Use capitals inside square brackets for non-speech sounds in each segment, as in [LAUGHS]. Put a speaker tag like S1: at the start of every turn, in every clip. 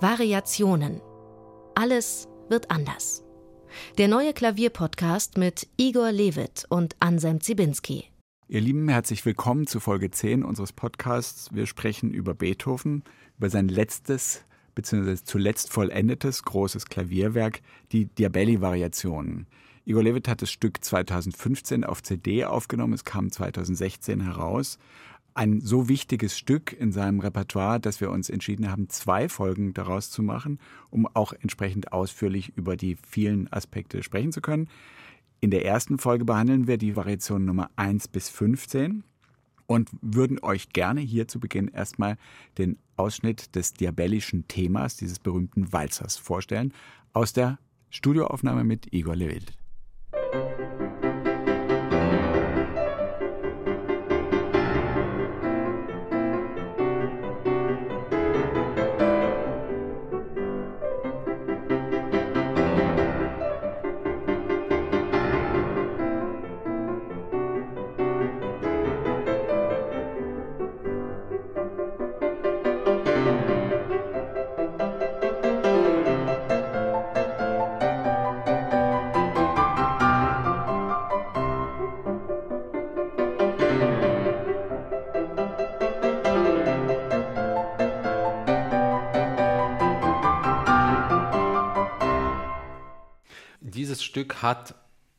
S1: Variationen. Alles wird anders. Der neue Klavierpodcast mit Igor Levit und Anselm Zibinski.
S2: Ihr Lieben, herzlich willkommen zu Folge 10 unseres Podcasts. Wir sprechen über Beethoven, über sein letztes bzw. zuletzt vollendetes großes Klavierwerk, die Diabelli-Variationen. Igor Levit hat das Stück 2015 auf CD aufgenommen, es kam 2016 heraus. Ein so wichtiges Stück in seinem Repertoire, dass wir uns entschieden haben, zwei Folgen daraus zu machen, um auch entsprechend ausführlich über die vielen Aspekte sprechen zu können. In der ersten Folge behandeln wir die Variation Nummer 1 bis 15 und würden euch gerne hier zu Beginn erstmal den Ausschnitt des diabellischen Themas, dieses berühmten Walzers, vorstellen, aus der Studioaufnahme mit Igor Levit.
S3: Stück hat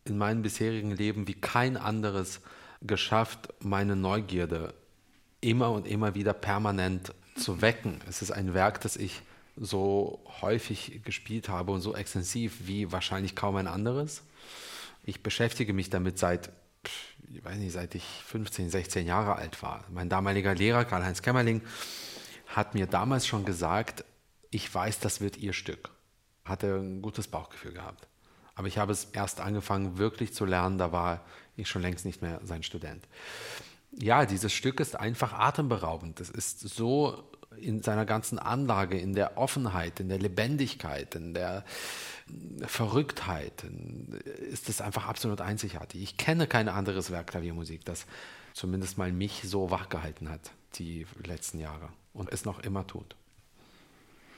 S3: in meinem bisherigen Leben wie kein anderes geschafft, meine Neugierde immer und immer wieder permanent zu wecken. Es ist ein Werk, das ich so häufig gespielt habe und so extensiv wie wahrscheinlich kaum ein anderes. Ich beschäftige mich damit seit, ich weiß nicht, seit ich 15, 16 Jahre alt war. Mein damaliger Lehrer, Karl-Heinz Kämmerling, hat mir damals schon gesagt, ich weiß, das wird Ihr Stück. Hatte ein gutes Bauchgefühl gehabt. Aber ich habe es erst angefangen, wirklich zu lernen, da war ich schon längst nicht mehr sein Student. Ja, dieses Stück ist einfach atemberaubend. Es ist so in seiner ganzen Anlage, in der Offenheit, in der Lebendigkeit, in der Verrücktheit, ist es einfach absolut einzigartig. Ich kenne kein anderes Werk Klaviermusik, das zumindest mal mich so wachgehalten hat, die letzten Jahre und es noch immer tut.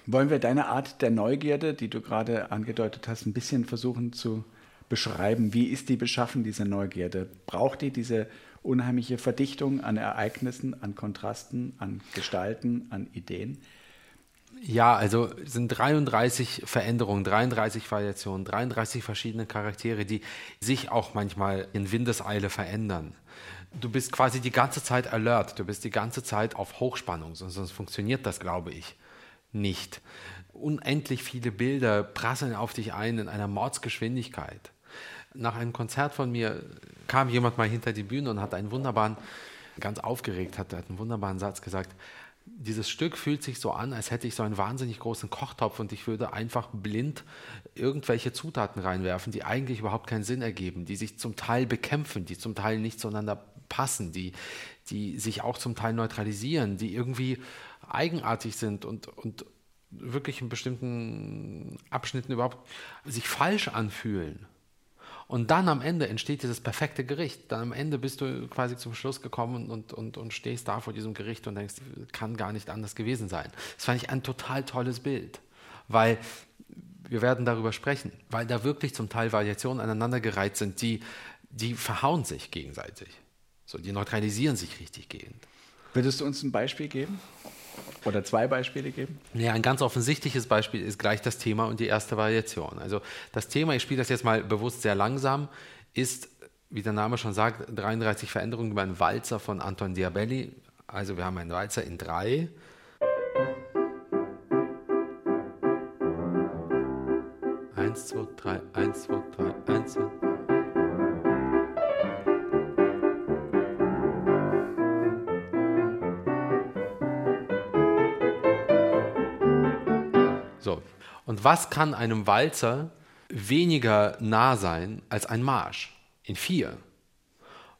S2: Wollen wir deine Art der Neugierde, die du gerade angedeutet hast, ein bisschen versuchen zu beschreiben? Wie ist die beschaffen, diese Neugierde? Braucht die diese unheimliche Verdichtung an Ereignissen, an Kontrasten, an Gestalten, an Ideen?
S3: Ja, also sind 33 Veränderungen, 33 Variationen, 33 verschiedene Charaktere, die sich auch manchmal in Windeseile verändern. Du bist quasi die ganze Zeit alert, du bist die ganze Zeit auf Hochspannung, sonst funktioniert das, glaube ich nicht. Unendlich viele Bilder prasseln auf dich ein in einer Mordsgeschwindigkeit. Nach einem Konzert von mir kam jemand mal hinter die Bühne und hat einen wunderbaren, ganz aufgeregt, hat, hat einen wunderbaren Satz gesagt. Dieses Stück fühlt sich so an, als hätte ich so einen wahnsinnig großen Kochtopf und ich würde einfach blind irgendwelche Zutaten reinwerfen, die eigentlich überhaupt keinen Sinn ergeben, die sich zum Teil bekämpfen, die zum Teil nicht zueinander passen, die, die sich auch zum Teil neutralisieren, die irgendwie eigenartig sind und, und wirklich in bestimmten Abschnitten überhaupt sich falsch anfühlen. Und dann am Ende entsteht dieses perfekte Gericht. Dann am Ende bist du quasi zum Schluss gekommen und, und, und stehst da vor diesem Gericht und denkst, kann gar nicht anders gewesen sein. Das fand ich ein total tolles Bild, weil wir werden darüber sprechen, weil da wirklich zum Teil Variationen aneinandergereiht sind, die, die verhauen sich gegenseitig. So, die neutralisieren sich richtig gehend.
S2: Würdest du uns ein Beispiel geben? Oder zwei Beispiele geben?
S3: Ja, ein ganz offensichtliches Beispiel ist gleich das Thema und die erste Variation. Also das Thema, ich spiele das jetzt mal bewusst sehr langsam, ist, wie der Name schon sagt, 33 Veränderungen über einen Walzer von Anton Diabelli. Also wir haben einen Walzer in drei. Eins, zwei, drei, eins, zwei, drei, eins, zwei, drei. Und was kann einem Walzer weniger nah sein als ein Marsch in vier?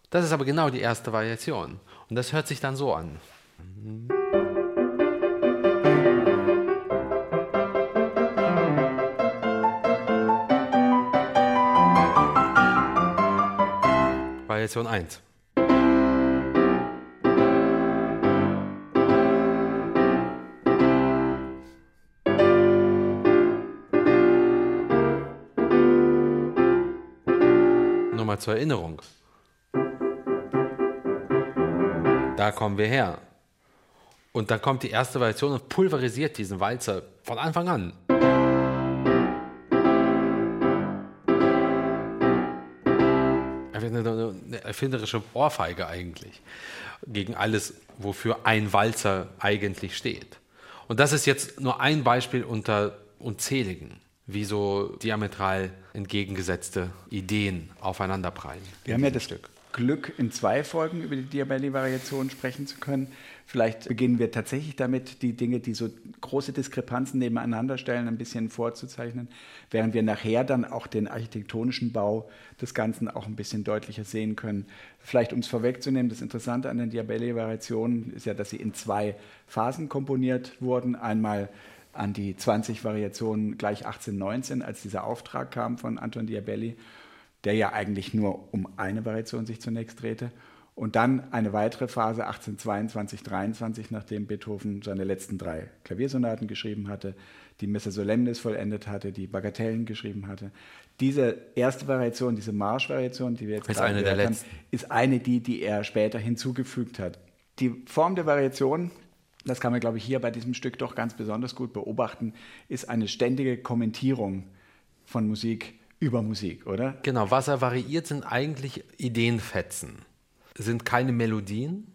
S3: Das ist aber genau die erste Variation. Und das hört sich dann so an. Variation 1. mal zur Erinnerung. Da kommen wir her. Und dann kommt die erste Variation und pulverisiert diesen Walzer von Anfang an. Eine erfinderische Ohrfeige eigentlich gegen alles, wofür ein Walzer eigentlich steht. Und das ist jetzt nur ein Beispiel unter unzähligen, wie so diametral entgegengesetzte Ideen aufeinanderprallen.
S2: Wir haben ja das Stück. Glück, in zwei Folgen über die Diabelli-Variation sprechen zu können. Vielleicht beginnen wir tatsächlich damit, die Dinge, die so große Diskrepanzen nebeneinander stellen, ein bisschen vorzuzeichnen, während wir nachher dann auch den architektonischen Bau des Ganzen auch ein bisschen deutlicher sehen können. Vielleicht, um es vorwegzunehmen, das Interessante an den Diabelli-Variationen ist ja, dass sie in zwei Phasen komponiert wurden. Einmal an die 20 Variationen gleich 1819, als dieser Auftrag kam von Anton Diabelli der ja eigentlich nur um eine Variation sich zunächst drehte. Und dann eine weitere Phase 1822, 23, nachdem Beethoven seine letzten drei Klaviersonaten geschrieben hatte, die Missa Solemnis vollendet hatte, die Bagatellen geschrieben hatte. Diese erste Variation, diese Marschvariation, die wir jetzt
S3: ist eine der letzten.
S2: Ist eine die, die er später hinzugefügt hat. Die Form der Variation, das kann man, glaube ich, hier bei diesem Stück doch ganz besonders gut beobachten, ist eine ständige Kommentierung von Musik über Musik, oder?
S3: Genau, was er variiert, sind eigentlich Ideenfetzen. Sind keine Melodien,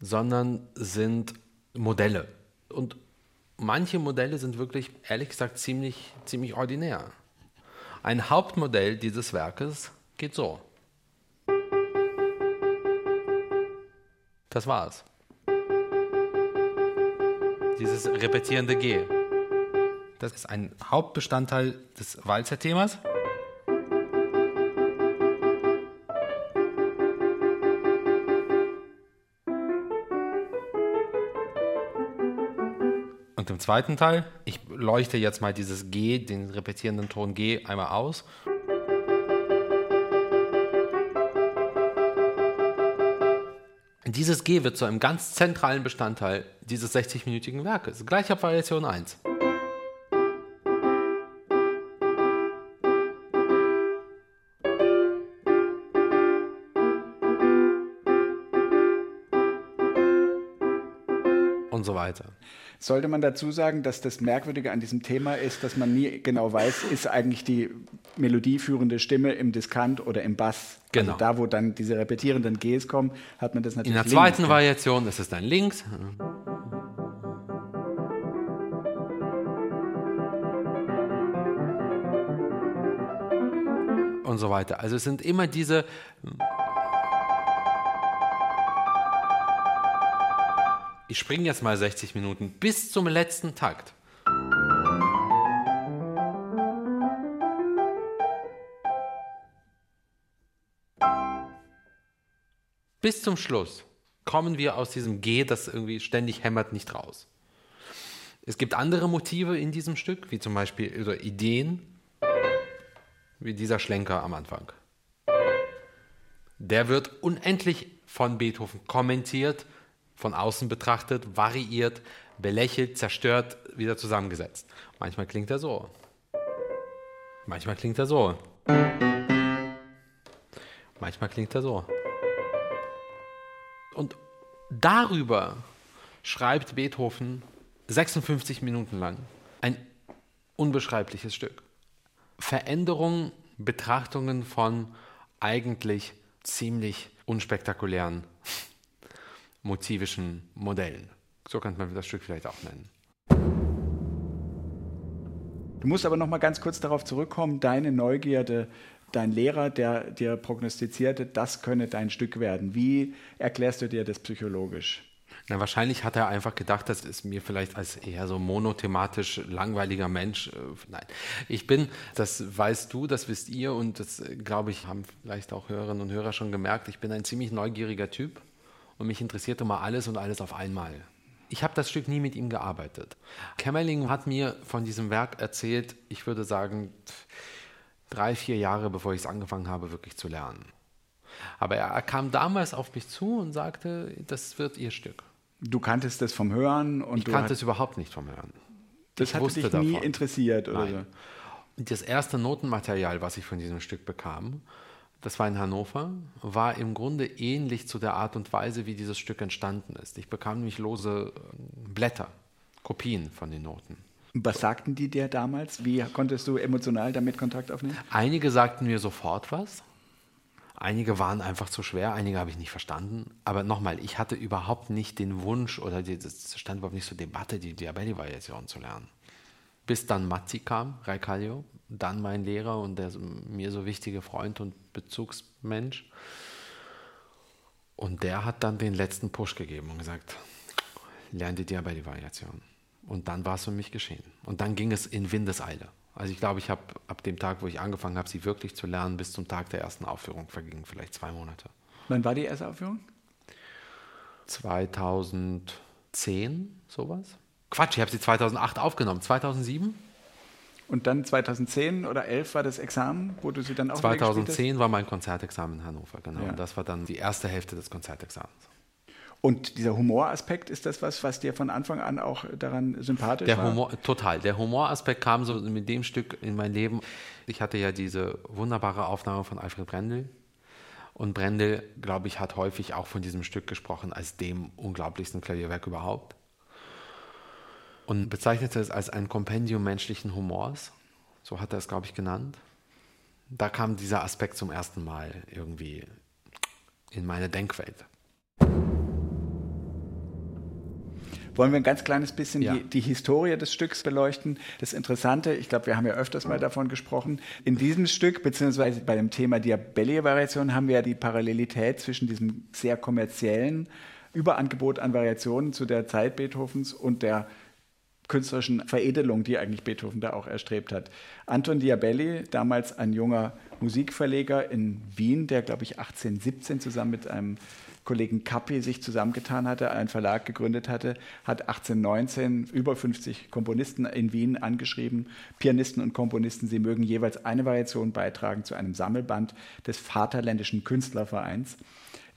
S3: sondern sind Modelle. Und manche Modelle sind wirklich, ehrlich gesagt, ziemlich, ziemlich ordinär. Ein Hauptmodell dieses Werkes geht so. Das war's. Dieses repetierende G. Das ist ein Hauptbestandteil des Walzer-Themas. Und im zweiten Teil, ich leuchte jetzt mal dieses G, den repetierenden Ton G, einmal aus. Dieses G wird zu einem ganz zentralen Bestandteil dieses 60-minütigen Werkes. Gleich ab Variation 1. und so weiter.
S2: Sollte man dazu sagen, dass das Merkwürdige an diesem Thema ist, dass man nie genau weiß, ist eigentlich die melodieführende Stimme im Diskant oder im Bass. Also
S3: genau.
S2: Also da, wo dann diese repetierenden Gs kommen, hat man das natürlich.
S3: In der zweiten links. Variation ist es dann links. Und so weiter. Also es sind immer diese ich springe jetzt mal 60 Minuten bis zum letzten Takt. Bis zum Schluss kommen wir aus diesem G, das irgendwie ständig hämmert, nicht raus. Es gibt andere Motive in diesem Stück, wie zum Beispiel oder Ideen, wie dieser Schlenker am Anfang. Der wird unendlich von Beethoven kommentiert, von außen betrachtet, variiert, belächelt, zerstört, wieder zusammengesetzt. Manchmal klingt er so. Manchmal klingt er so. Manchmal klingt er so. Und darüber schreibt Beethoven 56 Minuten lang ein unbeschreibliches Stück. Veränderungen, Betrachtungen von eigentlich ziemlich unspektakulären [LAUGHS] motivischen Modellen. So könnte man das Stück vielleicht auch nennen.
S2: Du musst aber noch mal ganz kurz darauf zurückkommen, deine Neugierde, dein Lehrer, der dir prognostizierte, das könne dein Stück werden. Wie erklärst du dir das psychologisch?
S3: Na, wahrscheinlich hat er einfach gedacht, das ist mir vielleicht als eher so monothematisch langweiliger Mensch. Äh, nein, ich bin, das weißt du, das wisst ihr und das, äh, glaube ich, haben vielleicht auch Hörerinnen und Hörer schon gemerkt, ich bin ein ziemlich neugieriger Typ und mich interessierte mal alles und alles auf einmal. Ich habe das Stück nie mit ihm gearbeitet. Kämmerling hat mir von diesem Werk erzählt, ich würde sagen, drei, vier Jahre bevor ich es angefangen habe, wirklich zu lernen. Aber er kam damals auf mich zu und sagte, das wird ihr Stück.
S2: Du kanntest das vom Hören? Und
S3: ich kannte es überhaupt nicht vom Hören.
S2: Das hat dich nie davon. interessiert?
S3: Oder Nein. Das erste Notenmaterial, was ich von diesem Stück bekam, das war in Hannover, war im Grunde ähnlich zu der Art und Weise, wie dieses Stück entstanden ist. Ich bekam nämlich lose äh, Blätter, Kopien von den Noten.
S2: Was sagten die dir damals? Wie konntest du emotional damit Kontakt aufnehmen?
S3: Einige sagten mir sofort was. Einige waren einfach zu schwer, einige habe ich nicht verstanden. Aber nochmal, ich hatte überhaupt nicht den Wunsch oder es stand überhaupt nicht zur Debatte, die Diabelli-Variation zu lernen. Bis dann Mazzi kam, Raikallio, dann mein Lehrer und der mir so wichtige Freund und Bezugsmensch. Und der hat dann den letzten Push gegeben und gesagt, lern die Diabelli-Variation. Und dann war es für mich geschehen. Und dann ging es in Windeseile. Also ich glaube, ich habe ab dem Tag, wo ich angefangen habe, sie wirklich zu lernen, bis zum Tag der ersten Aufführung vergingen vielleicht zwei Monate.
S2: Wann war die erste Aufführung?
S3: 2010, sowas. Quatsch, ich habe sie 2008 aufgenommen. 2007?
S2: Und dann 2010 oder 11 war das Examen, wo du sie dann auch
S3: 2010 war mein Konzertexamen in Hannover, genau. Ja. Und das war dann die erste Hälfte des Konzertexamens.
S2: Und dieser Humoraspekt, ist das was, was dir von Anfang an auch daran sympathisch
S3: der
S2: war?
S3: Humor, total. Der Humoraspekt kam so mit dem Stück in mein Leben. Ich hatte ja diese wunderbare Aufnahme von Alfred Brendel. Und Brendel, glaube ich, hat häufig auch von diesem Stück gesprochen als dem unglaublichsten Klavierwerk überhaupt. Und bezeichnete es als ein Kompendium menschlichen Humors. So hat er es, glaube ich, genannt. Da kam dieser Aspekt zum ersten Mal irgendwie in meine Denkwelt.
S2: Wollen wir ein ganz kleines bisschen ja. die, die, Historie des Stücks beleuchten. Das Interessante, ich glaube, wir haben ja öfters mal davon gesprochen, in diesem Stück, beziehungsweise bei dem Thema Diabelli-Variation, haben wir ja die Parallelität zwischen diesem sehr kommerziellen Überangebot an Variationen zu der Zeit Beethovens und der künstlerischen Veredelung, die eigentlich Beethoven da auch erstrebt hat. Anton Diabelli, damals ein junger Musikverleger in Wien, der, glaube ich, 1817 zusammen mit einem Kollegen Kappi sich zusammengetan hatte, einen Verlag gegründet hatte, hat 1819 über 50 Komponisten in Wien angeschrieben, Pianisten und Komponisten, sie mögen jeweils eine Variation beitragen zu einem Sammelband des Vaterländischen Künstlervereins,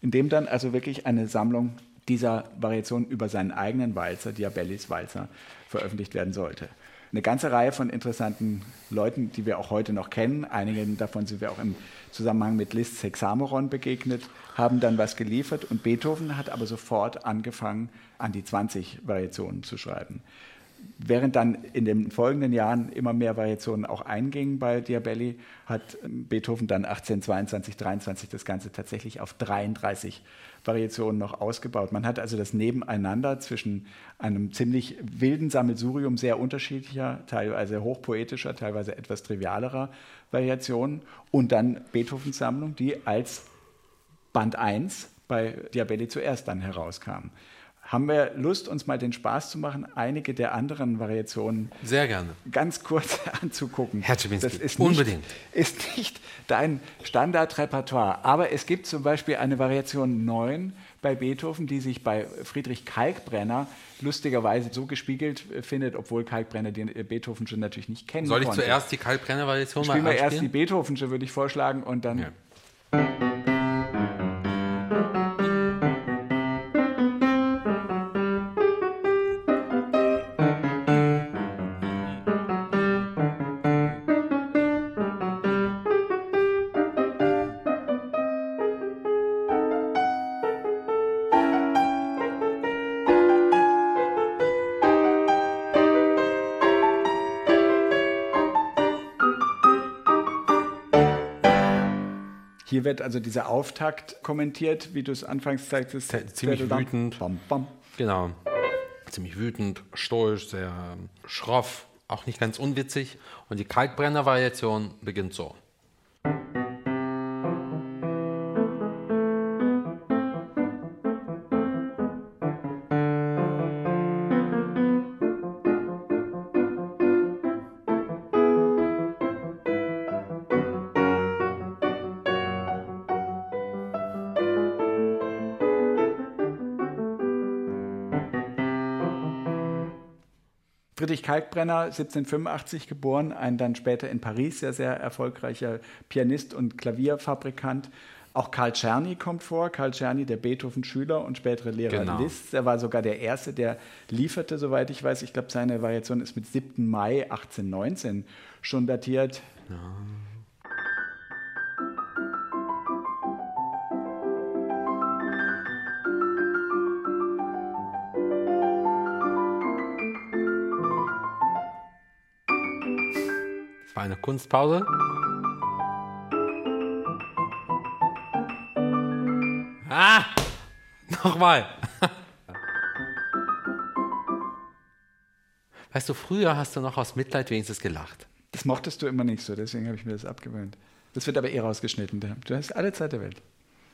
S2: in dem dann also wirklich eine Sammlung dieser Variation über seinen eigenen Walzer, Diabellis Walzer, veröffentlicht werden sollte eine ganze Reihe von interessanten Leuten, die wir auch heute noch kennen. Einigen davon sind wir auch im Zusammenhang mit Liszt's Hexameron begegnet, haben dann was geliefert und Beethoven hat aber sofort angefangen, an die 20 Variationen zu schreiben. Während dann in den folgenden Jahren immer mehr Variationen auch eingingen bei Diabelli, hat Beethoven dann 1822, 23 das Ganze tatsächlich auf 33 Variationen noch ausgebaut. Man hat also das Nebeneinander zwischen einem ziemlich wilden Sammelsurium sehr unterschiedlicher, teilweise hochpoetischer, teilweise etwas trivialerer Variationen und dann Beethovens Sammlung, die als Band 1 bei Diabelli zuerst dann herauskam. Haben wir Lust, uns mal den Spaß zu machen, einige der anderen Variationen
S3: Sehr gerne.
S2: ganz kurz [LAUGHS] anzugucken?
S3: Herr Czubinski,
S2: das ist
S3: nicht, unbedingt.
S2: Ist nicht dein Standardrepertoire, aber es gibt zum Beispiel eine Variation 9 bei Beethoven, die sich bei Friedrich Kalkbrenner lustigerweise so gespiegelt findet, obwohl Kalkbrenner den Beethoven schon natürlich nicht kennen
S3: Soll ich
S2: konnte.
S3: zuerst die Kalkbrenner-Variation
S2: mal Spielen wir erst die Beethovensche, würde ich vorschlagen, und dann... Ja. Hier wird also dieser Auftakt kommentiert, wie du es anfangs zeigtest.
S3: Ziemlich wütend. Bam, bam. Genau. Ziemlich wütend, stoisch, sehr schroff, auch nicht ganz unwitzig. Und die Kalkbrenner-Variation beginnt so.
S2: Kalkbrenner, 1785 geboren, ein dann später in Paris sehr, sehr erfolgreicher Pianist und Klavierfabrikant. Auch Karl Czerny kommt vor. Karl Czerny, der Beethoven-Schüler und spätere Lehrer genau. Liszt. Er war sogar der Erste, der lieferte, soweit ich weiß. Ich glaube, seine Variation ist mit 7. Mai 1819 schon datiert. Ja.
S3: War eine Kunstpause. Ah! Nochmal. [LAUGHS] Weißt du, früher hast du noch aus Mitleid wenigstens gelacht.
S2: Das mochtest du immer nicht so, deswegen habe ich mir das abgewöhnt. Das wird aber eh rausgeschnitten. Du hast alle Zeit der Welt.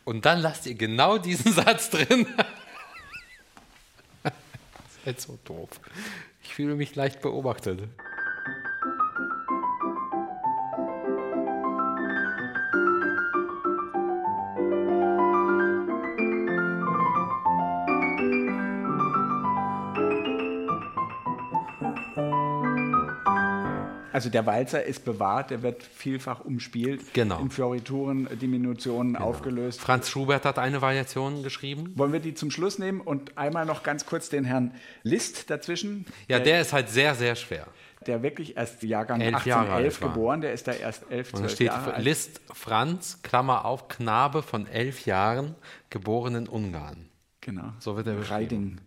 S3: Und dann lasst ihr genau diesen [LAUGHS] Satz drin. [LAUGHS] das ist jetzt so doof. Ich fühle mich leicht beobachtet.
S2: Also der Walzer ist bewahrt, der wird vielfach umspielt,
S3: genau.
S2: in Fiorituren, Diminutionen genau. aufgelöst.
S3: Franz Schubert hat eine Variation geschrieben.
S2: Wollen wir die zum Schluss nehmen und einmal noch ganz kurz den Herrn Liszt dazwischen?
S3: Ja, der, der ist halt sehr, sehr schwer.
S2: Der wirklich erst Jahrgang 1811 geboren, der ist da erst 11, 12
S3: steht
S2: Jahre alt.
S3: Liszt Franz, Klammer auf, Knabe von elf Jahren, geboren in Ungarn.
S2: Genau.
S3: So wird er beschrieben.
S2: Reiding.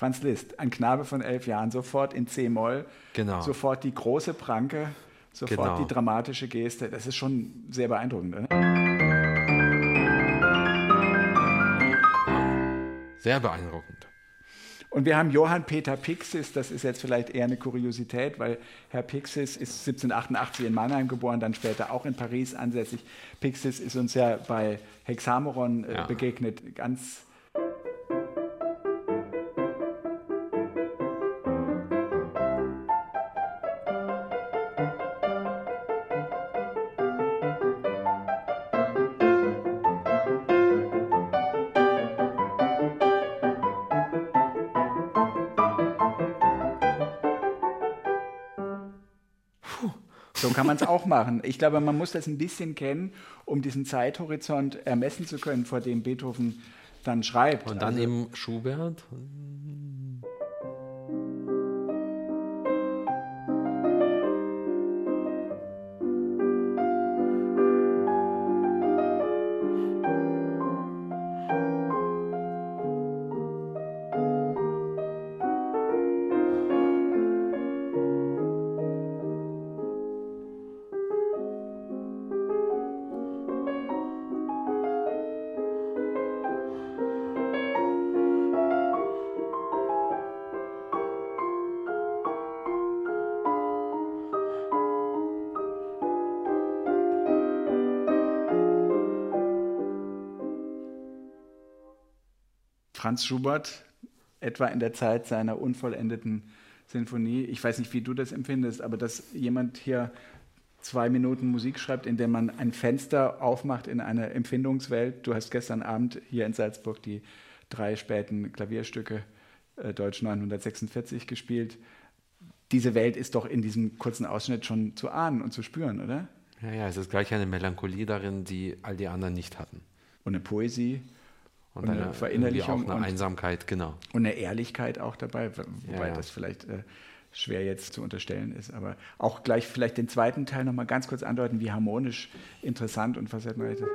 S2: Franz Liszt, ein Knabe von elf Jahren, sofort in C-Moll,
S3: genau.
S2: sofort die große Pranke, sofort
S3: Genau.
S2: die dramatische Geste. Das ist schon sehr beeindruckend. Oder?
S3: Sehr beeindruckend.
S2: Und wir haben Johann Peter Pixis, das ist jetzt vielleicht eher eine Kuriosität, weil Herr Pixis ist 1788 in Mannheim geboren, dann später auch in Paris ansässig. Pixis ist uns ja bei Hexameron äh,
S3: Ja.
S2: begegnet, ganz kann man es auch machen. Ich glaube, man muss das ein bisschen kennen, um diesen Zeithorizont ermessen zu können, vor dem Beethoven dann schreibt.
S3: Und dann
S2: Also,
S3: eben Schubert. Franz Schubert, etwa in der Zeit seiner unvollendeten Sinfonie. Ich weiß nicht, wie du das empfindest, aber dass jemand hier zwei Minuten Musik schreibt, in der man ein Fenster aufmacht in eine Empfindungswelt. Du hast gestern Abend hier in Salzburg die drei späten Klavierstücke äh, Deutsch 946 gespielt. Diese Welt ist doch in diesem kurzen Ausschnitt schon zu ahnen und zu spüren, oder? Ja, ja, es ist gleich eine Melancholie darin, die all die anderen nicht hatten.
S2: Und eine Poesie
S3: Und,
S2: Und eine
S3: eine
S2: Verinnerlichung
S3: auch eine
S2: und-
S3: Einsamkeit, genau.
S2: und eine Ehrlichkeit auch dabei, wo- wobei
S3: ja.
S2: das vielleicht äh, schwer jetzt zu unterstellen ist. Aber auch gleich vielleicht den zweiten Teil nochmal ganz kurz andeuten, wie harmonisch, interessant und facettenreich das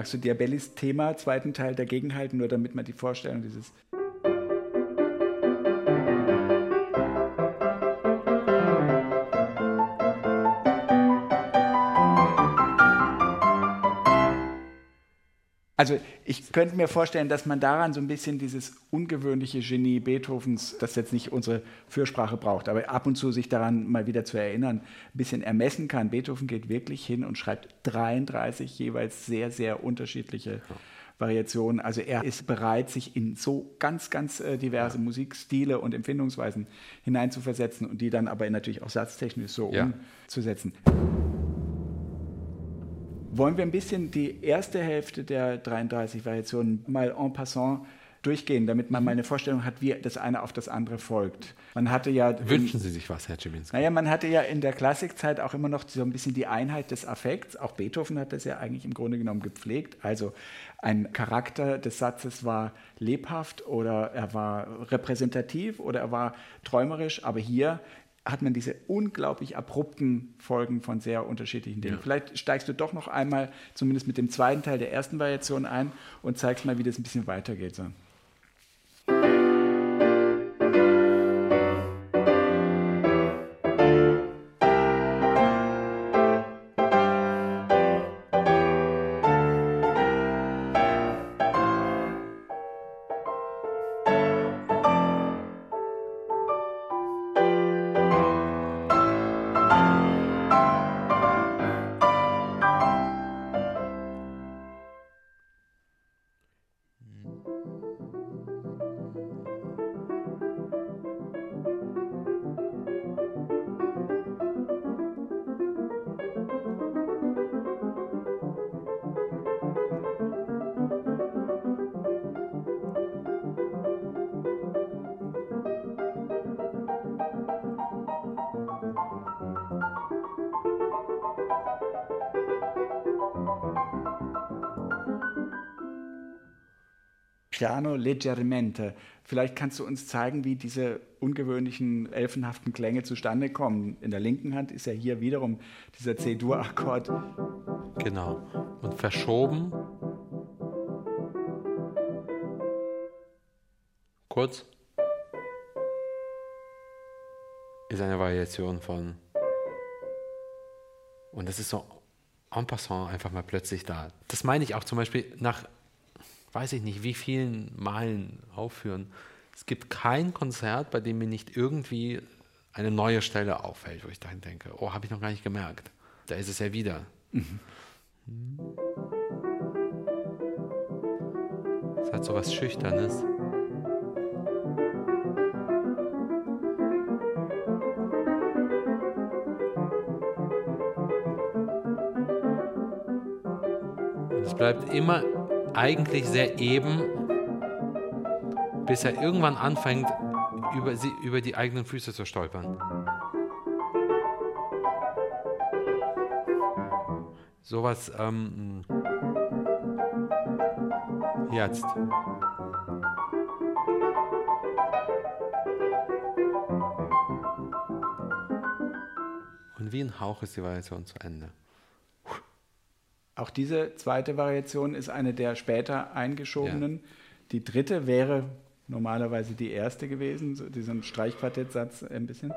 S2: Magst du Diabellis Thema, zweiten Teil dagegen halten, nur damit man die Vorstellung dieses. Also ich könnte mir vorstellen, dass man daran so ein bisschen dieses ungewöhnliche Genie Beethovens, das jetzt nicht unsere Fürsprache braucht, aber ab und zu sich daran mal wieder zu erinnern, ein bisschen ermessen kann. Beethoven geht wirklich hin und schreibt 33 jeweils sehr, sehr unterschiedliche Variationen. Also er ist bereit, sich in so ganz, ganz äh, diverse Musikstile und Empfindungsweisen hineinzuversetzen und die dann aber natürlich auch satztechnisch so
S3: Ja.
S2: umzusetzen. Wollen wir ein bisschen die erste Hälfte der 33 Variationen mal en passant durchgehen, damit man mal eine Vorstellung hat, wie das eine auf das andere folgt. Man hatte ja
S3: Wünschen Sie sich was, Herr Czibinski?
S2: Naja, man hatte ja in der Klassikzeit auch immer noch so ein bisschen die Einheit des Affekts. Auch Beethoven hat das ja eigentlich im Grunde genommen gepflegt. Also ein Charakter des Satzes war lebhaft oder er war repräsentativ oder er war träumerisch. Aber hier hat man diese unglaublich abrupten Folgen von sehr unterschiedlichen Dingen. Ja. Vielleicht steigst du doch noch einmal, zumindest mit dem zweiten Teil der ersten Variation ein und zeigst mal, wie das ein bisschen weitergeht. So. Piano leggermente. Vielleicht kannst du uns zeigen, wie diese ungewöhnlichen elfenhaften Klänge zustande kommen. In der linken Hand ist ja hier wiederum dieser C-Dur-Akkord.
S3: Genau. Und verschoben. Kurz. Ist eine Variation von. Und das ist so en passant einfach mal plötzlich da. Das meine ich auch zum Beispiel nach weiß ich nicht, wie vielen Malen aufführen. Es gibt kein Konzert, bei dem mir nicht irgendwie eine neue Stelle auffällt, wo ich dann denke, oh, habe ich noch gar nicht gemerkt. Da ist es ja wieder. Mhm. Es hat so was Schüchternes. Und es bleibt immer eigentlich sehr eben, bis er irgendwann anfängt, über, sie, über die eigenen Füße zu stolpern. Sowas, ähm, jetzt. Und wie ein Hauch ist die Variation zu Ende.
S2: Auch diese zweite Variation ist eine der später eingeschobenen. Ja. Die dritte wäre normalerweise die erste gewesen, so diesen Streichquartettsatz ein bisschen.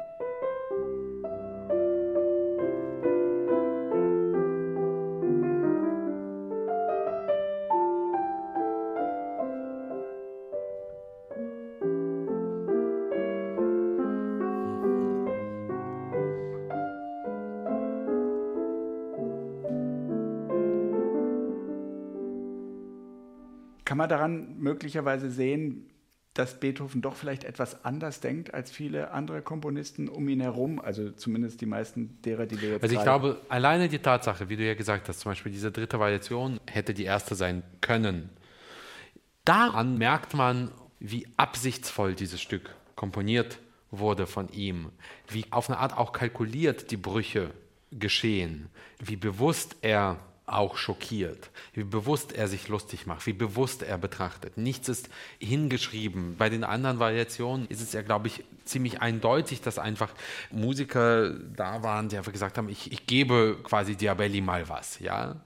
S2: Man daran möglicherweise sehen, dass Beethoven doch vielleicht etwas anders denkt als viele andere Komponisten um ihn herum, also zumindest die meisten derer, die wir jetzt
S3: Also ich glaube, alleine die Tatsache, wie du ja gesagt hast, zum Beispiel diese dritte Variation hätte die erste sein können. Daran merkt man, wie absichtsvoll dieses Stück komponiert wurde von ihm, wie auf eine Art auch kalkuliert die Brüche geschehen, wie bewusst er auch schockiert, wie bewusst er sich lustig macht, wie bewusst er betrachtet. Nichts ist hingeschrieben. Bei den anderen Variationen ist es ja, glaube ich, ziemlich eindeutig, dass einfach Musiker da waren, die einfach gesagt haben, ich, ich gebe quasi Diabelli mal was, ja.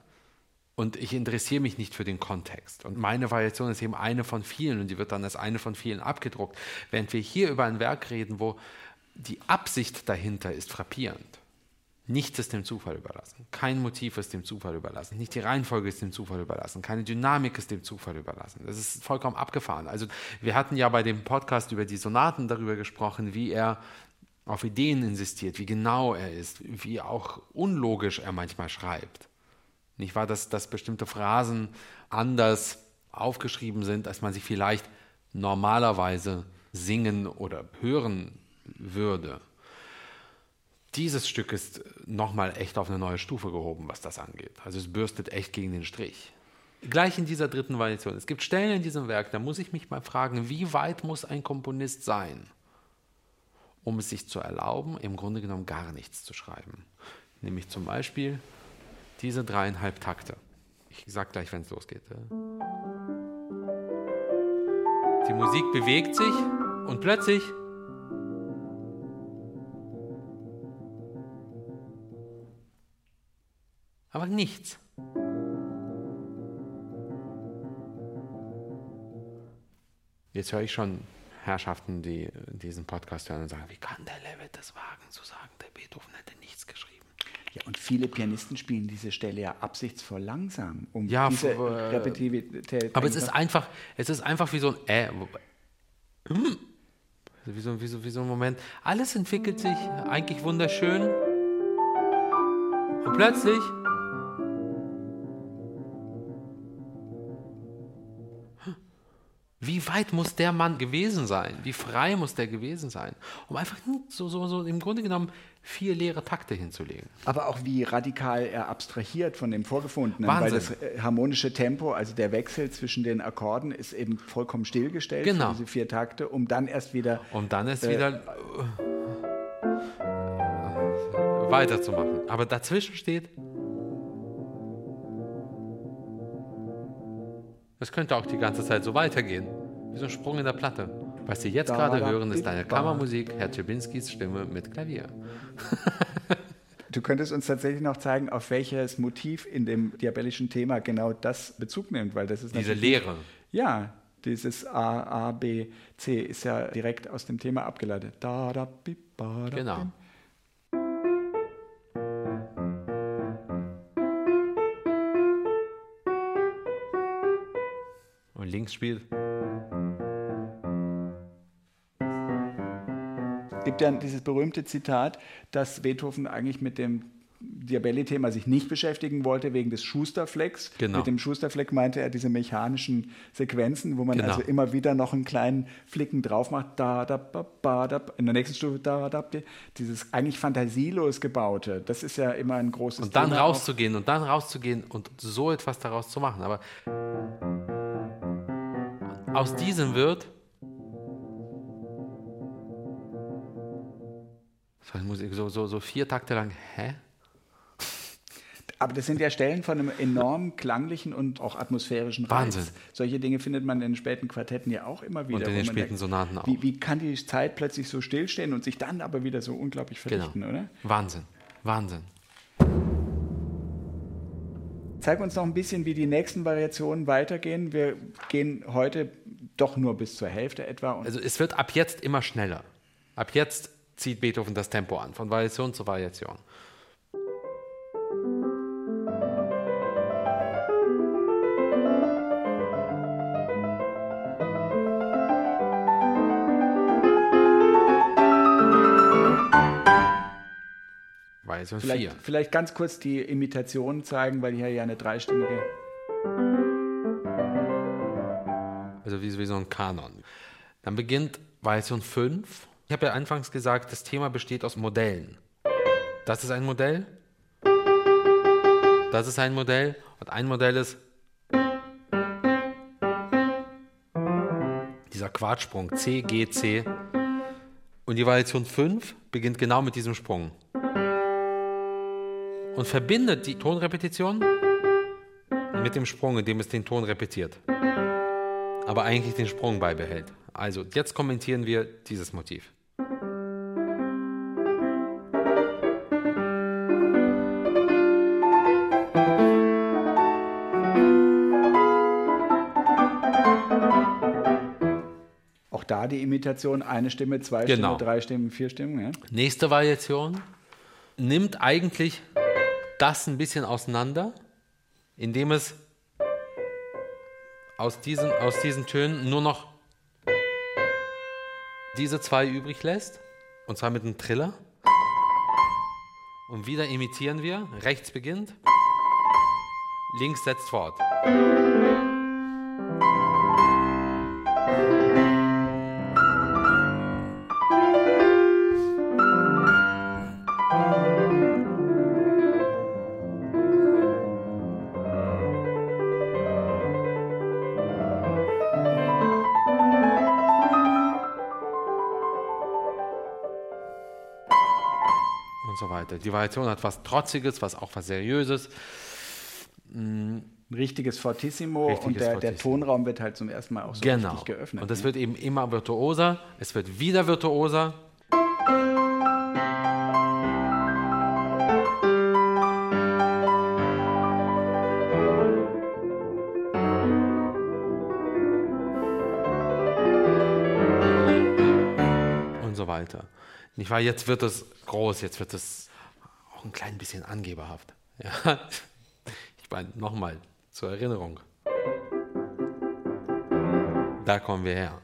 S3: Und ich interessiere mich nicht für den Kontext. Und meine Variation ist eben eine von vielen und die wird dann als eine von vielen abgedruckt. Während wir hier über ein Werk reden, wo die Absicht dahinter ist frappierend Nichts ist dem Zufall überlassen. Kein Motiv ist dem Zufall überlassen. Nicht die Reihenfolge ist dem Zufall überlassen. Keine Dynamik ist dem Zufall überlassen. Das ist vollkommen abgefahren. Also wir hatten ja bei dem Podcast über die Sonaten darüber gesprochen, wie er auf Ideen insistiert, wie genau er ist, wie auch unlogisch er manchmal schreibt. Nicht wahr, dass, dass bestimmte Phrasen anders aufgeschrieben sind, als man sie vielleicht normalerweise singen oder hören würde dieses Stück ist nochmal echt auf eine neue Stufe gehoben, was das angeht. Also es bürstet echt gegen den Strich. Gleich in dieser dritten Variation. Es gibt Stellen in diesem Werk, da muss ich mich mal fragen, wie weit muss ein Komponist sein, um es sich zu erlauben, im Grunde genommen gar nichts zu schreiben. Nämlich zum Beispiel diese dreieinhalb Takte. Ich sage gleich, wenn es losgeht. Die Musik bewegt sich und plötzlich nichts. Jetzt höre ich schon Herrschaften, die diesen Podcast hören und sagen, wie kann der Levitt das wagen zu sagen, der Beethoven hätte nichts geschrieben.
S2: Ja, und viele Pianisten spielen diese Stelle ja absichtsvoll langsam, um
S3: Ja,
S2: diese
S3: äh,
S2: Repetitivität.
S3: Aber es ist
S2: einfach-
S3: es ist einfach wie so ein äh, hm. wie so, wie, so, wie so ein Moment. Alles entwickelt sich eigentlich wunderschön. Und plötzlich Weit muss der Mann gewesen sein? Wie frei muss der gewesen sein? Um einfach so, so, so im Grunde genommen vier leere Takte hinzulegen.
S2: Aber auch wie radikal er abstrahiert von dem Vorgefundenen,
S3: Wahnsinn.
S2: weil das äh, harmonische Tempo, also der Wechsel zwischen den Akkorden, ist eben vollkommen stillgestellt
S3: Genau.
S2: diese vier Takte, um dann erst wieder
S3: Und dann ist
S2: Äh,
S3: wieder äh, weiterzumachen. Aber dazwischen steht. Es könnte auch die ganze Zeit so weitergehen. Wie so ein Sprung in der Platte. Was Sie jetzt
S2: Da,
S3: gerade hören, ist
S2: di,
S3: eine
S2: da.
S3: Kammermusik, Herr Czebinskis Stimme mit Klavier. [LAUGHS]
S2: Du könntest uns tatsächlich noch zeigen, auf welches Motiv in dem diabellischen Thema genau das Bezug nimmt, weil das ist
S3: Diese Lehre.
S2: Ja, dieses A, A, B, C ist ja direkt aus dem Thema abgeleitet. Da, da, bi, ba, da,
S3: Genau.
S2: bim.
S3: Und links spielt.
S2: Gibt ja dieses berühmte Zitat, dass Beethoven eigentlich mit dem Diabelli-Thema sich nicht beschäftigen wollte wegen des Schusterflecks.
S3: Genau.
S2: Mit dem Schusterfleck meinte er diese mechanischen Sequenzen, wo man
S3: Genau.
S2: also immer wieder noch einen kleinen Flicken drauf macht. Da, da, ba, ba, da, in der nächsten Stufe da, da, di. dieses eigentlich fantasielos gebaute. Das ist ja immer ein großes
S3: Und dann
S2: Thema. auch.
S3: rauszugehen und dann rauszugehen und so etwas daraus zu machen. Aber aus diesem wird so, so, so, vier Takte lang, hä?
S2: Aber das sind ja Stellen von einem enorm klanglichen und auch atmosphärischen Reiz.
S3: Wahnsinn.
S2: Solche Dinge findet man in den späten Quartetten ja auch immer wieder.
S3: in
S2: wo
S3: den späten Sonaten auch.
S2: Wie, wie kann die Zeit plötzlich so stillstehen und sich dann aber wieder so unglaublich verdichten,
S3: Genau.
S2: oder?
S3: Wahnsinn, Wahnsinn.
S2: Zeig uns noch ein bisschen, wie die nächsten Variationen weitergehen. Wir gehen heute doch nur bis zur Hälfte etwa. Und
S3: Also es wird ab jetzt immer schneller. Ab jetzt zieht Beethoven das Tempo an, von Variation zu Variation. Variation 4.
S2: vielleicht, vielleicht ganz kurz die Imitation zeigen, weil hier ja eine dreistimmige.
S3: Also wie, wie so ein Kanon. Dann beginnt Variation 5. Ich habe ja anfangs gesagt, das Thema besteht aus Modellen. Das ist ein Modell. Das ist ein Modell. Und ein Modell ist dieser Quartsprung C, G, C. Und die Variation 5 beginnt genau mit diesem Sprung. Und verbindet die Tonrepetition mit dem Sprung, indem es den Ton repetiert aber eigentlich den Sprung beibehält. Also, jetzt kommentieren wir dieses Motiv.
S2: Die Imitation, eine Stimme, zwei
S3: Genau.
S2: Stimmen, drei Stimmen, vier Stimmen. Ja?
S3: Nächste Variation nimmt eigentlich das ein bisschen auseinander, indem es aus diesen, aus diesen Tönen nur noch diese zwei übrig lässt, und zwar mit einem Triller. Und wieder imitieren wir. Rechts beginnt, links setzt fort. Die Variation hat was Trotziges, was auch was Seriöses.
S2: Ein richtiges Fortissimo
S3: Richtiges
S2: und der, der
S3: Fortissimo.
S2: Tonraum wird halt zum ersten Mal auch so
S3: Genau.
S2: richtig geöffnet.
S3: Und das
S2: ne?
S3: wird eben immer virtuoser, es wird wieder virtuoser. Und so weiter. Nicht wahr? Jetzt wird es groß, jetzt wird es auch ein klein bisschen angeberhaft. [LAUGHS] Ja? Ich meine, nochmal zur Erinnerung. Da kommen wir her.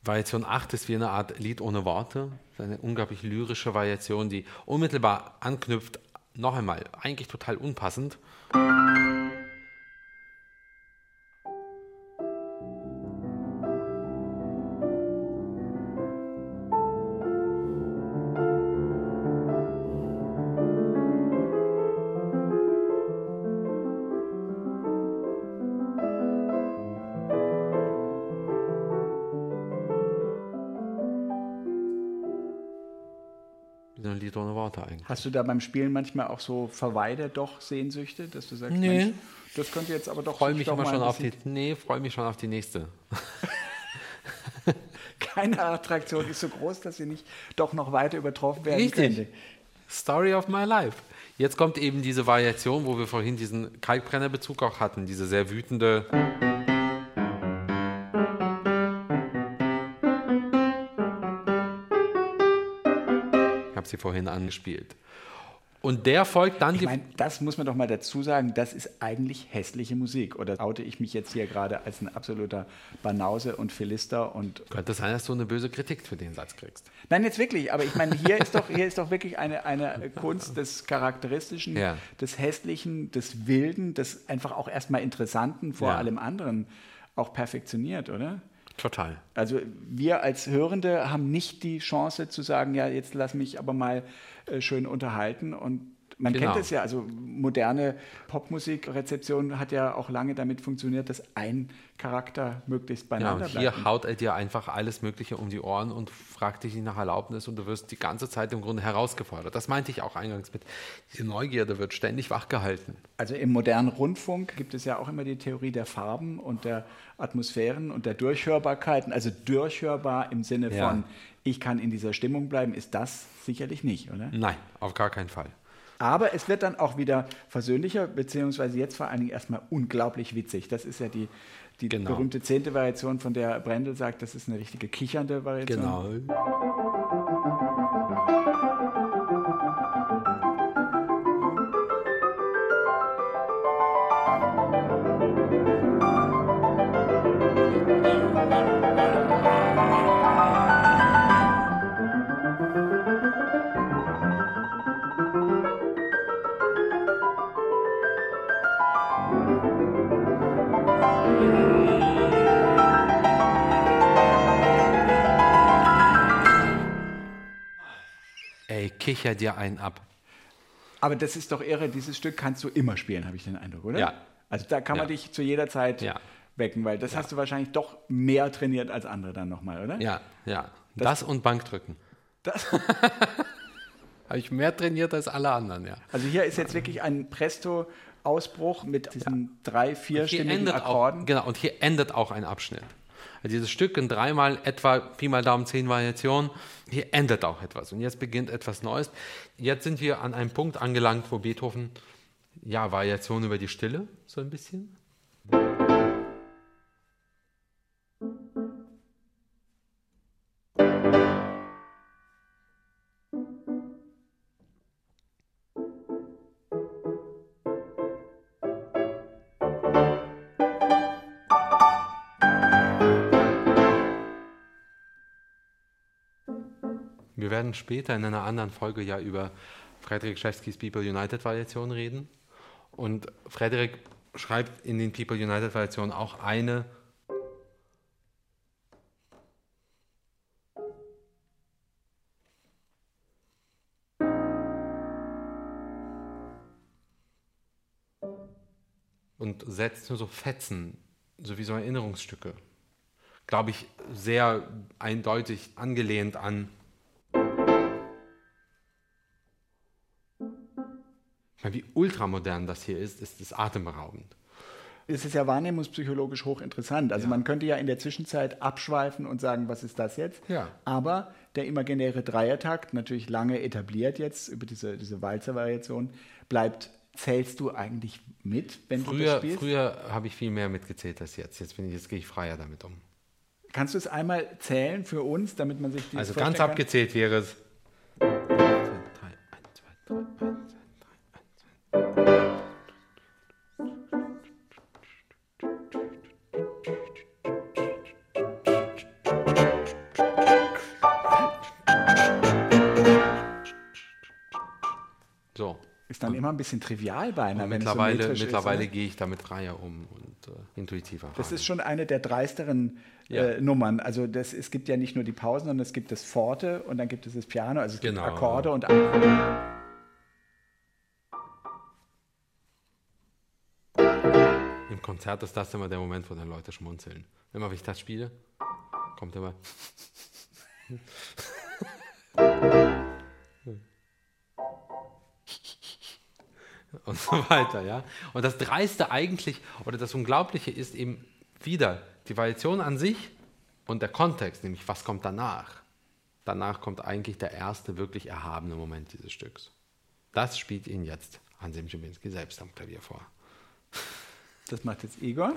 S3: Variation 8 ist wie eine Art Lied ohne Worte. Eine unglaublich lyrische Variation, die unmittelbar anknüpft. Noch einmal, eigentlich total unpassend.
S2: Hast du da beim Spielen manchmal auch so verweide doch Sehnsüchte, dass du sagst,
S3: Nee.
S2: Mensch, das könnte jetzt aber doch
S3: Freue mich
S2: doch
S3: immer schon auf die. Nee, freue mich schon auf die nächste. [LAUGHS]
S2: Keine Attraktion ist so groß, dass sie nicht doch noch weiter übertroffen werden
S3: Richtig.
S2: könnte.
S3: Story of my life. Jetzt kommt eben diese Variation, wo wir vorhin diesen Kalkbrennerbezug auch hatten, diese sehr wütende. Ich habe sie vorhin angespielt. Und der folgt dann
S2: Ich
S3: die.
S2: meine, das muss man doch mal dazu sagen, das ist eigentlich hässliche Musik. Oder oute ich mich jetzt hier gerade als ein absoluter Banause und Philister und
S3: Könnte sein, dass du eine böse Kritik für den Satz kriegst.
S2: Nein, jetzt wirklich, aber ich meine, hier ist doch, hier ist doch wirklich eine, eine Kunst des Charakteristischen,
S3: Ja.
S2: des Hässlichen, des Wilden, des einfach auch erstmal Interessanten vor
S3: Ja.
S2: allem anderen auch perfektioniert, oder?
S3: Total.
S2: Also wir als Hörende haben nicht die Chance zu sagen, ja, jetzt lass mich aber mal äh, schön unterhalten und man
S3: Genau.
S2: kennt es ja, also moderne Popmusikrezeption hat ja auch lange damit funktioniert, dass ein Charakter möglichst
S3: Ja,
S2: beieinander bleibt.
S3: hier haut er dir einfach alles Mögliche um die Ohren und fragt dich nicht nach Erlaubnis und du wirst die ganze Zeit im Grunde herausgefordert. Das meinte ich auch eingangs mit. Diese Neugierde wird ständig wachgehalten.
S2: Also im modernen Rundfunk gibt es ja auch immer die Theorie der Farben und der Atmosphären und der Durchhörbarkeiten. Also durchhörbar im Sinne
S3: Ja.
S2: von, ich kann in dieser Stimmung bleiben, ist das sicherlich nicht, oder?
S3: Nein, auf gar keinen Fall.
S2: Aber es wird dann auch wieder versöhnlicher, beziehungsweise jetzt vor allen Dingen erstmal unglaublich witzig. Das ist ja die, die
S3: Genau.
S2: berühmte zehnte Variation, von der Brendel sagt, das ist eine richtige kichernde Variation.
S3: Genau. Kicher dir einen ab.
S2: Aber das ist doch irre, dieses Stück kannst du immer spielen, habe ich den Eindruck, oder?
S3: Ja.
S2: Also da kann man
S3: Ja.
S2: dich zu jeder Zeit
S3: Ja.
S2: wecken, weil das hast du wahrscheinlich doch mehr trainiert als andere dann nochmal, oder?
S3: Ja, ja. Das, und Bankdrücken.
S2: Das, [LAUGHS]
S3: Habe ich mehr trainiert als alle anderen, ja.
S2: also hier ist jetzt wirklich ein Presto-Ausbruch mit diesen drei,
S3: Hier
S2: vierstimmigen
S3: endet
S2: Akkorden.
S3: auch, genau, und hier endet auch ein Abschnitt. Also dieses Stück in dreimal etwa Pi mal Daumen zehn Variationen, hier endet auch etwas und jetzt beginnt etwas Neues. Jetzt sind wir an einem Punkt angelangt, wo Beethoven, ja, Variation über die Stille, so ein bisschen. Wir werden später in einer anderen Folge ja über Friedrich Schewskis People United Variation reden. Und Frederik schreibt in den People United Variationen auch eine und setzt nur so Fetzen, so wie so Erinnerungsstücke. Glaube ich, sehr eindeutig angelehnt an Wie ultramodern das hier ist, ist es atemberaubend.
S2: Es ist ja wahrnehmungspsychologisch hochinteressant. Also ja. man könnte ja in der Zwischenzeit abschweifen und sagen, was ist das jetzt?
S3: Ja.
S2: Aber der imaginäre Dreiertakt, natürlich lange etabliert jetzt über diese, diese Walzer-Variation, bleibt zählst du eigentlich mit, wenn
S3: früher,
S2: du das spielst?
S3: Früher habe ich viel mehr mitgezählt als jetzt. Jetzt, ich, jetzt gehe ich freier damit um.
S2: Kannst du es einmal zählen für uns, damit man sich
S3: die Also ganz abgezählt wäre es.
S2: Bisschen trivial beinahe.
S3: mittlerweile so mittlerweile ne? gehe ich damit freier um und äh, intuitiver.
S2: Das ist schon eine der dreisteren ja. äh, Nummern. Also das, es gibt ja nicht nur die Pausen, sondern es gibt das Forte und dann gibt es das Piano, also es
S3: genau.
S2: gibt Akkorde und
S3: Im Konzert ist das immer der Moment, wo dann Leute schmunzeln. Immer wenn ich das spiele, kommt immer. [LAUGHS] und so weiter. Ja? Und das Dreiste eigentlich oder das Unglaubliche ist eben wieder die Variation an sich und der Kontext, nämlich was kommt danach. Danach kommt eigentlich der erste wirklich erhabene Moment dieses Stücks. Das spielt Ihnen jetzt Anselm Schubinski selbst am Klavier vor.
S2: Das macht jetzt Igor.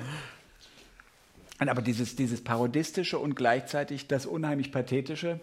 S2: Aber dieses, dieses Parodistische und gleichzeitig das unheimlich Pathetische,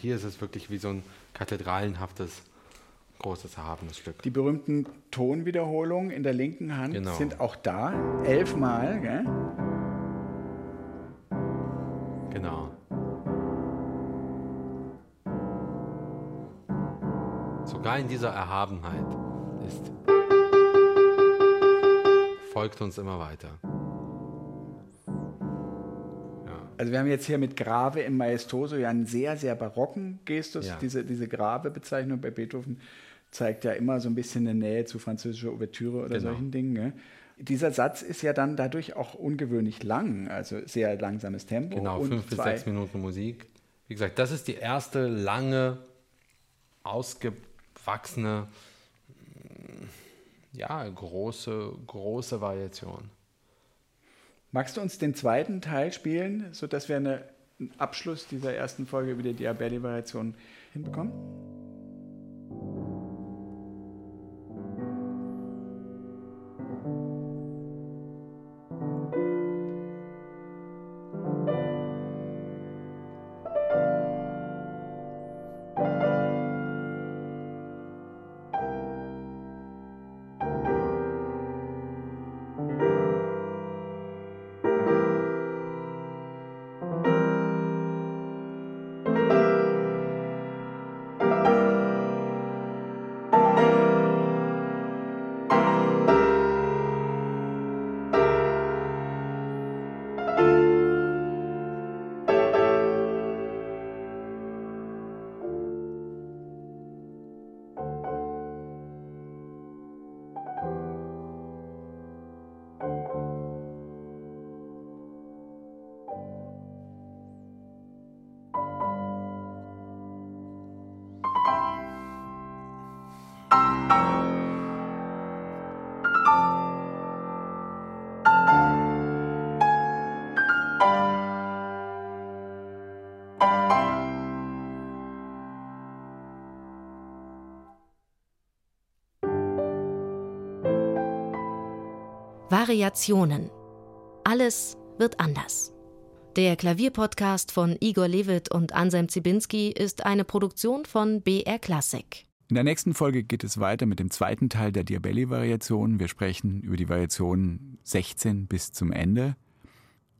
S3: hier ist es wirklich wie so ein kathedralenhaftes, großes, erhabenes Stück.
S2: Die berühmten Tonwiederholungen in der linken Hand genau. sind auch da, elfmal. Gell?
S3: Genau. Sogar in dieser Erhabenheit ist folgt uns immer weiter.
S2: Also wir haben jetzt hier mit Grave im Maestoso ja einen sehr, sehr barocken Gestus. Ja. Diese, diese Grave-Bezeichnung bei Beethoven zeigt ja immer so ein bisschen eine Nähe zu französischer Ouvertüre oder genau. solchen Dingen. Ne? Dieser Satz ist ja dann dadurch auch ungewöhnlich lang, also sehr langsames Tempo.
S3: Genau, fünf bis sechs Minuten Musik. Wie gesagt, das ist die erste lange, ausgewachsene, ja, große, große Variation.
S2: Magst du uns den zweiten Teil spielen, sodass wir einen Abschluss dieser ersten Folge über die Diabelli-Variation hinbekommen?
S1: Variationen. Alles wird anders. Der Klavierpodcast von Igor Levit und Anselm Zibinski ist eine Produktion von BR Classic.
S2: In der nächsten Folge geht es weiter mit dem zweiten Teil der Diabelli-Variation. Wir sprechen über die Variation 16 bis zum Ende.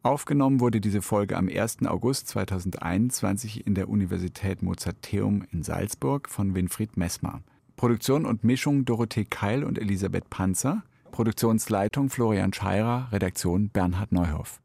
S2: Aufgenommen wurde diese Folge am 1. August 2021 in der Universität Mozarteum in Salzburg von Winfried Messmer. Produktion und Mischung Dorothee Keil und Elisabeth Panzer. Produktionsleitung Florian Scheirer, Redaktion Bernhard Neuhoff.